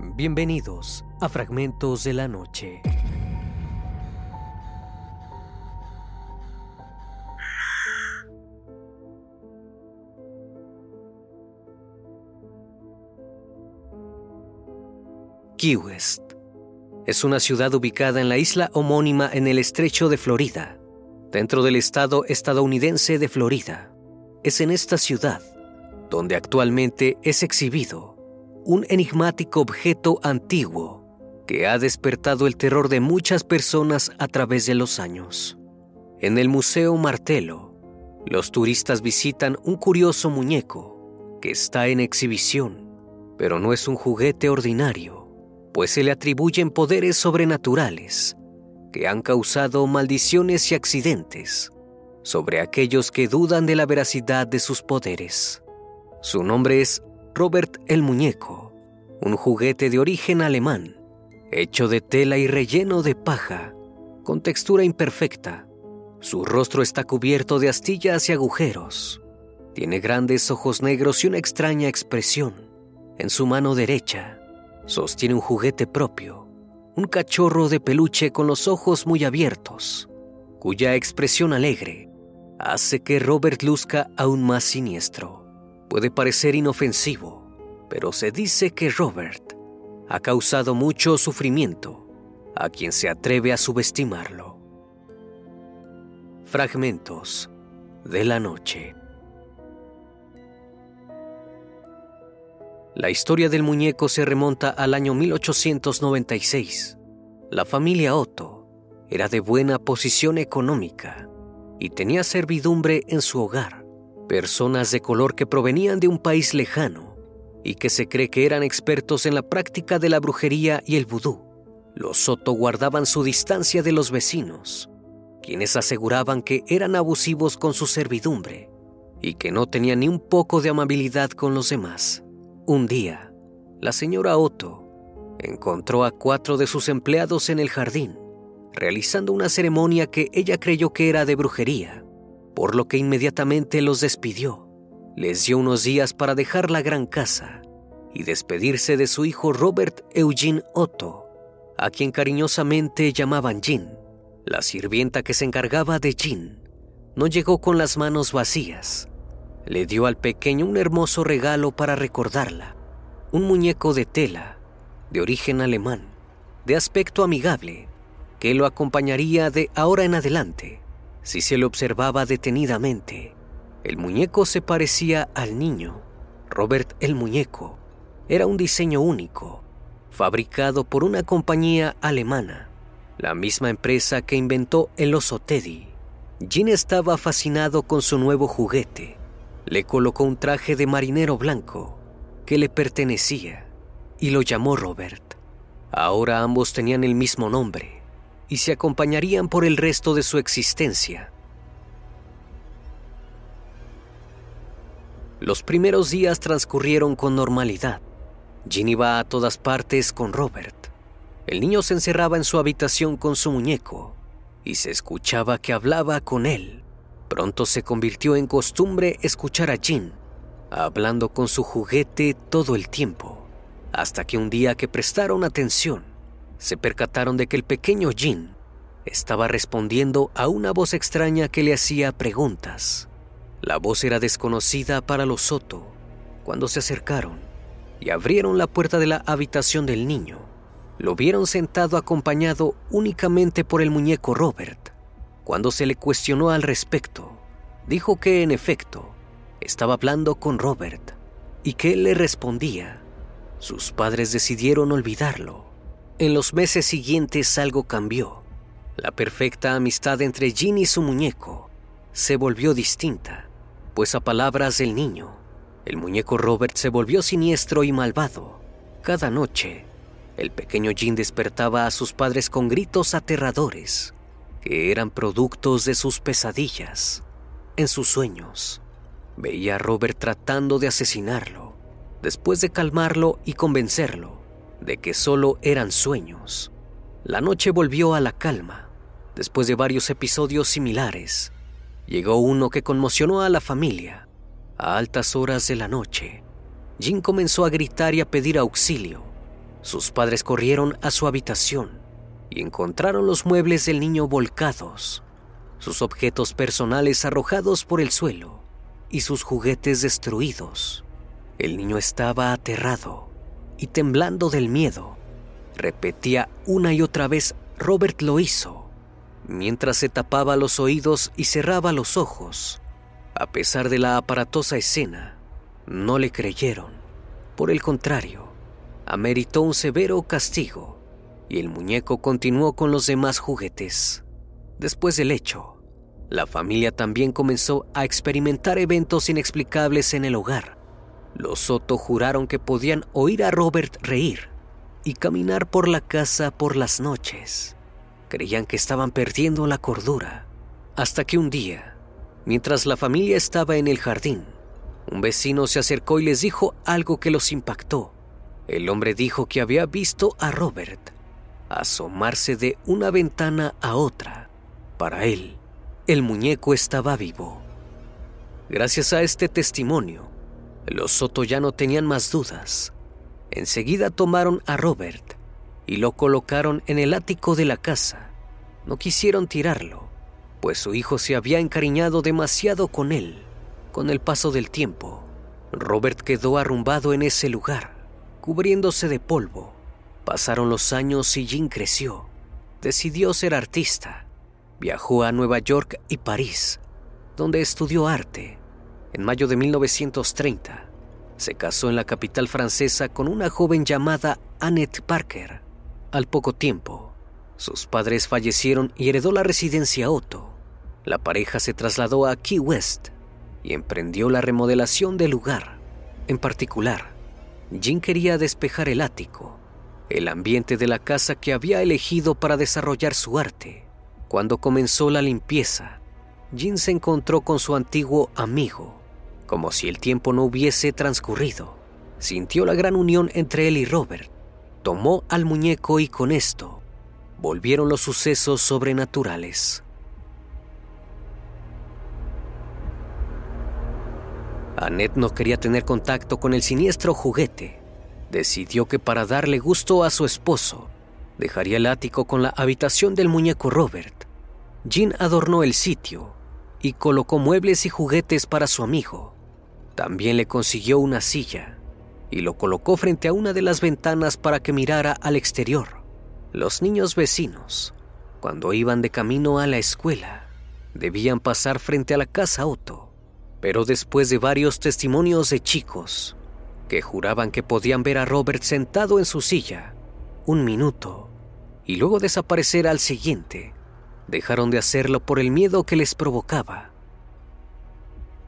Bienvenidos a Fragmentos de la Noche. Key West es una ciudad ubicada en la isla homónima en el estrecho de Florida, dentro del estado estadounidense de Florida. Es en esta ciudad donde actualmente es exhibido un enigmático objeto antiguo que ha despertado el terror de muchas personas a través de los años. En el Museo Martelo, los turistas visitan un curioso muñeco que está en exhibición, pero no es un juguete ordinario, pues se le atribuyen poderes sobrenaturales que han causado maldiciones y accidentes sobre aquellos que dudan de la veracidad de sus poderes. Su nombre es Robert el Muñeco, un juguete de origen alemán, hecho de tela y relleno de paja, con textura imperfecta. Su rostro está cubierto de astillas y agujeros. Tiene grandes ojos negros y una extraña expresión. En su mano derecha sostiene un juguete propio, un cachorro de peluche con los ojos muy abiertos, cuya expresión alegre hace que Robert luzca aún más siniestro. Puede parecer inofensivo, pero se dice que Robert ha causado mucho sufrimiento a quien se atreve a subestimarlo. Fragmentos de la noche. La historia del muñeco se remonta al año 1896. La familia Otto era de buena posición económica y tenía servidumbre en su hogar personas de color que provenían de un país lejano y que se cree que eran expertos en la práctica de la brujería y el vudú. Los Soto guardaban su distancia de los vecinos, quienes aseguraban que eran abusivos con su servidumbre y que no tenían ni un poco de amabilidad con los demás. Un día, la señora Otto encontró a cuatro de sus empleados en el jardín, realizando una ceremonia que ella creyó que era de brujería por lo que inmediatamente los despidió. Les dio unos días para dejar la gran casa y despedirse de su hijo Robert Eugene Otto, a quien cariñosamente llamaban Jean. La sirvienta que se encargaba de Jean no llegó con las manos vacías. Le dio al pequeño un hermoso regalo para recordarla, un muñeco de tela, de origen alemán, de aspecto amigable, que lo acompañaría de ahora en adelante si se lo observaba detenidamente, el muñeco se parecía al niño. Robert el muñeco era un diseño único, fabricado por una compañía alemana, la misma empresa que inventó el oso Teddy. Jean estaba fascinado con su nuevo juguete. Le colocó un traje de marinero blanco que le pertenecía y lo llamó Robert. Ahora ambos tenían el mismo nombre, y se acompañarían por el resto de su existencia. Los primeros días transcurrieron con normalidad. Jean iba a todas partes con Robert. El niño se encerraba en su habitación con su muñeco y se escuchaba que hablaba con él. Pronto se convirtió en costumbre escuchar a Jean hablando con su juguete todo el tiempo, hasta que un día que prestaron atención, se percataron de que el pequeño Jean estaba respondiendo a una voz extraña que le hacía preguntas. La voz era desconocida para los Soto. Cuando se acercaron y abrieron la puerta de la habitación del niño, lo vieron sentado acompañado únicamente por el muñeco Robert. Cuando se le cuestionó al respecto, dijo que en efecto estaba hablando con Robert y que él le respondía. Sus padres decidieron olvidarlo en los meses siguientes algo cambió. La perfecta amistad entre Jean y su muñeco se volvió distinta, pues a palabras del niño, el muñeco Robert se volvió siniestro y malvado. Cada noche, el pequeño Jean despertaba a sus padres con gritos aterradores, que eran productos de sus pesadillas. En sus sueños, veía a Robert tratando de asesinarlo. Después de calmarlo y convencerlo, de que solo eran sueños. La noche volvió a la calma. Después de varios episodios similares, llegó uno que conmocionó a la familia. A altas horas de la noche, Jim comenzó a gritar y a pedir auxilio. sus padres corrieron a su habitación y encontraron los muebles del niño volcados, sus objetos personales arrojados por el suelo y sus juguetes destruidos. El niño estaba aterrado y temblando del miedo. Repetía una y otra vez, Robert lo hizo, mientras se tapaba los oídos y cerraba los ojos. A pesar de la aparatosa escena, no le creyeron. Por el contrario, ameritó un severo castigo y el muñeco continuó con los demás juguetes. Después del hecho, la familia también comenzó a experimentar eventos inexplicables en el hogar. Los Soto juraron que podían oír a Robert reír y caminar por la casa por las noches. Creían que estaban perdiendo la cordura, hasta que un día, mientras la familia estaba en el jardín, un vecino se acercó y les dijo algo que los impactó. El hombre dijo que había visto a Robert asomarse de una ventana a otra. Para él, el muñeco estaba vivo. Gracias a este testimonio, los Soto ya no tenían más dudas. Enseguida tomaron a Robert y lo colocaron en el ático de la casa. No quisieron tirarlo, pues su hijo se había encariñado demasiado con él. Con el paso del tiempo, Robert quedó arrumbado en ese lugar, cubriéndose de polvo. Pasaron los años y Jean creció. Decidió ser artista. Viajó a Nueva York y París, donde estudió arte. En mayo de 1930, se casó en la capital francesa con una joven llamada Annette Parker. Al poco tiempo, sus padres fallecieron y heredó la residencia Otto. La pareja se trasladó a Key West, y emprendió la remodelación del lugar. En particular, Jim quería despejar el ático, el ambiente de la casa que había elegido para desarrollar su arte. Cuando comenzó la limpieza, Jim se encontró con su antiguo amigo, como si el tiempo no hubiese transcurrido. Sintió la gran unión entre él y Robert. Tomó al muñeco y con esto volvieron los sucesos sobrenaturales. Annette no quería tener contacto con el siniestro juguete. Decidió que para darle gusto a su esposo, dejaría el ático con la habitación del muñeco Robert. Jean adornó el sitio y colocó muebles y juguetes para su amigo. También le consiguió una silla y lo colocó frente a una de las ventanas para que mirara al exterior. Los niños vecinos, cuando iban de camino a la escuela, debían pasar frente a la casa Otto pero después de varios testimonios de chicos que juraban que podían ver a Robert sentado en su silla un minuto y luego desaparecer al siguiente, dejaron de hacerlo por el miedo que les provocaba.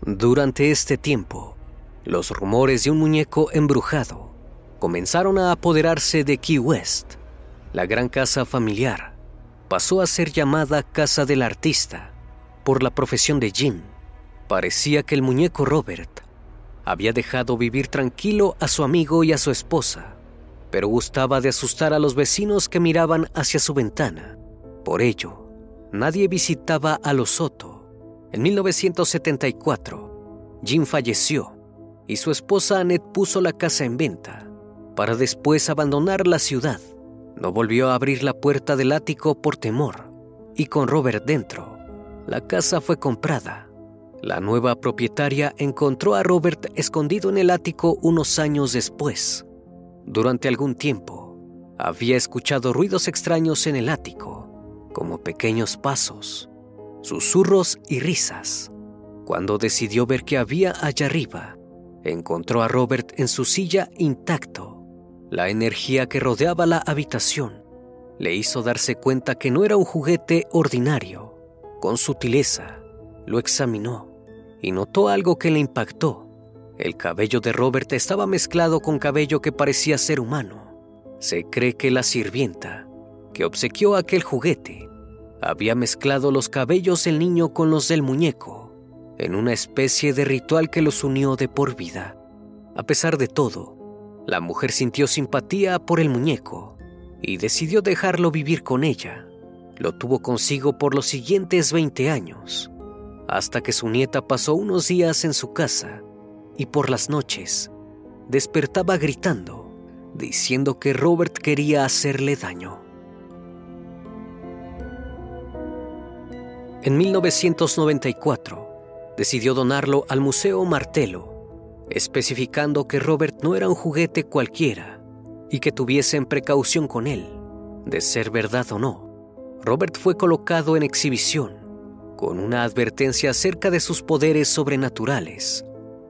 Durante este tiempo, los rumores de un muñeco embrujado comenzaron a apoderarse de Key West. La gran casa familiar pasó a ser llamada Casa del Artista por la profesión de Jim Parecía que el muñeco Robert había dejado vivir tranquilo a su amigo y a su esposa, pero gustaba de asustar a los vecinos que miraban hacia su ventana. Por ello, nadie visitaba a los Soto. En 1974, Jim falleció y su esposa Annette puso la casa en venta para después abandonar la ciudad. No volvió a abrir la puerta del ático por temor y con Robert dentro, la casa fue comprada la nueva propietaria encontró a Robert escondido en el ático unos años después. Durante algún tiempo, había escuchado ruidos extraños en el ático, como pequeños pasos, susurros y risas. Cuando decidió ver qué había allá arriba, encontró a Robert en su silla intacto. La energía que rodeaba la habitación le hizo darse cuenta que no era un juguete ordinario. Con sutileza, lo examinó y notó algo que le impactó. El cabello de Robert estaba mezclado con cabello que parecía ser humano. Se cree que la sirvienta, que obsequió aquel juguete, había mezclado los cabellos del niño con los del muñeco, en una especie de ritual que los unió de por vida. A pesar de todo, la mujer sintió simpatía por el muñeco y decidió dejarlo vivir con ella. Lo tuvo consigo por los siguientes 20 años hasta que su nieta pasó unos días en su casa y por las noches despertaba gritando. diciendo que Robert quería hacerle daño. En 1994, decidió donarlo al Museo Martelo, especificando que Robert no era un juguete cualquiera y que tuviesen precaución con él, de ser verdad o no. Robert fue colocado en exhibición, con una advertencia acerca de sus poderes sobrenaturales.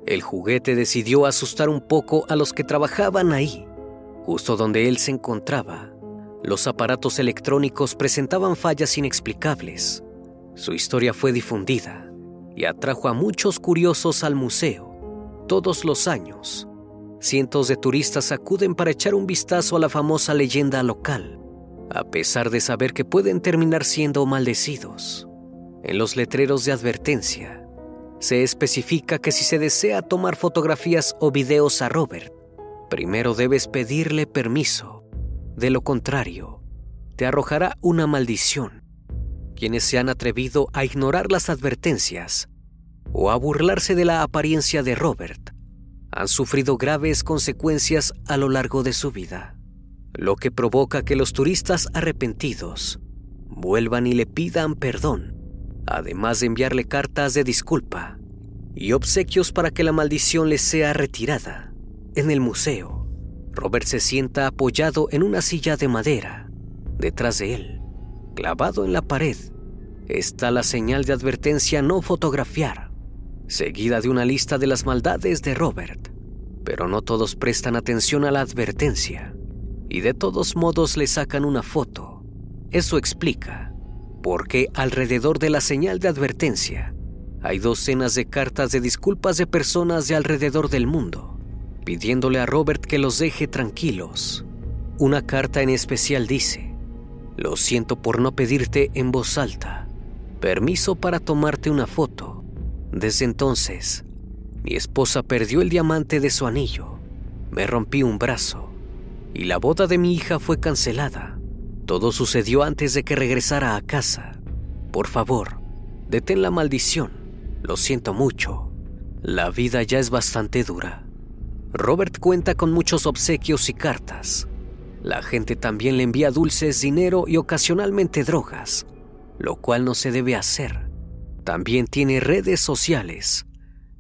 El juguete decidió asustar un poco a los que trabajaban ahí. Justo donde él se encontraba, los aparatos electrónicos presentaban fallas inexplicables su historia fue difundida y atrajo a muchos curiosos al museo. Todos los años, cientos de turistas acuden para echar un vistazo a la famosa leyenda local, a pesar de saber que pueden terminar siendo maldecidos. En los letreros de advertencia, se especifica que si se desea tomar fotografías o videos a Robert, primero debes pedirle permiso. De lo contrario, te arrojará una maldición quienes se han atrevido a ignorar las advertencias o a burlarse de la apariencia de Robert han sufrido graves consecuencias a lo largo de su vida, lo que provoca que los turistas arrepentidos vuelvan y le pidan perdón, además de enviarle cartas de disculpa y obsequios para que la maldición le sea retirada. En el museo, Robert se sienta apoyado en una silla de madera. Detrás de él, clavado en la pared, está la señal de advertencia no fotografiar, seguida de una lista de las maldades de Robert. Pero no todos prestan atención a la advertencia y de todos modos le sacan una foto. Eso explica por qué alrededor de la señal de advertencia hay docenas de cartas de disculpas de personas de alrededor del mundo, pidiéndole a Robert que los deje tranquilos. Una carta en especial dice, lo siento por no pedirte en voz alta, permiso para tomarte una foto. Desde entonces, mi esposa perdió el diamante de su anillo, me rompí un brazo y la boda de mi hija fue cancelada. Todo sucedió antes de que regresara a casa. Por favor, detén la maldición. Lo siento mucho. La vida ya es bastante dura. Robert cuenta con muchos obsequios y cartas. La gente también le envía dulces, dinero y ocasionalmente drogas lo cual no se debe hacer. También tiene redes sociales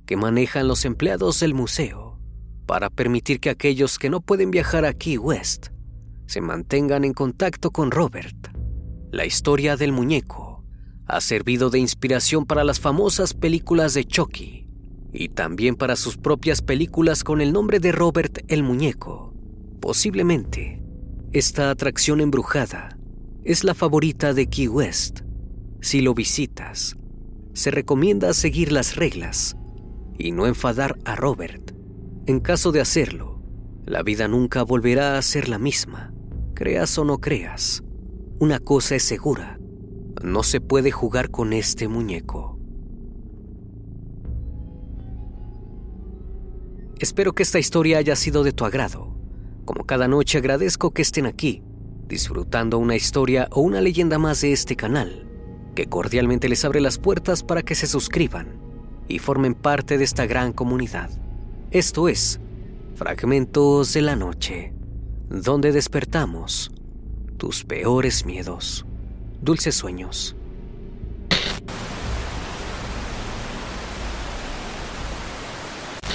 que manejan los empleados del museo para permitir que aquellos que no pueden viajar a Key West se mantengan en contacto con Robert. La historia del muñeco ha servido de inspiración para las famosas películas de Chucky y también para sus propias películas con el nombre de Robert el Muñeco. Posiblemente, esta atracción embrujada es la favorita de Key West si lo visitas, se recomienda seguir las reglas y no enfadar a Robert. En caso de hacerlo, la vida nunca volverá a ser la misma, creas o no creas. Una cosa es segura, no se puede jugar con este muñeco. Espero que esta historia haya sido de tu agrado. Como cada noche agradezco que estén aquí, disfrutando una historia o una leyenda más de este canal que cordialmente les abre las puertas para que se suscriban y formen parte de esta gran comunidad. Esto es Fragmentos de la Noche, donde despertamos tus peores miedos. Dulces sueños.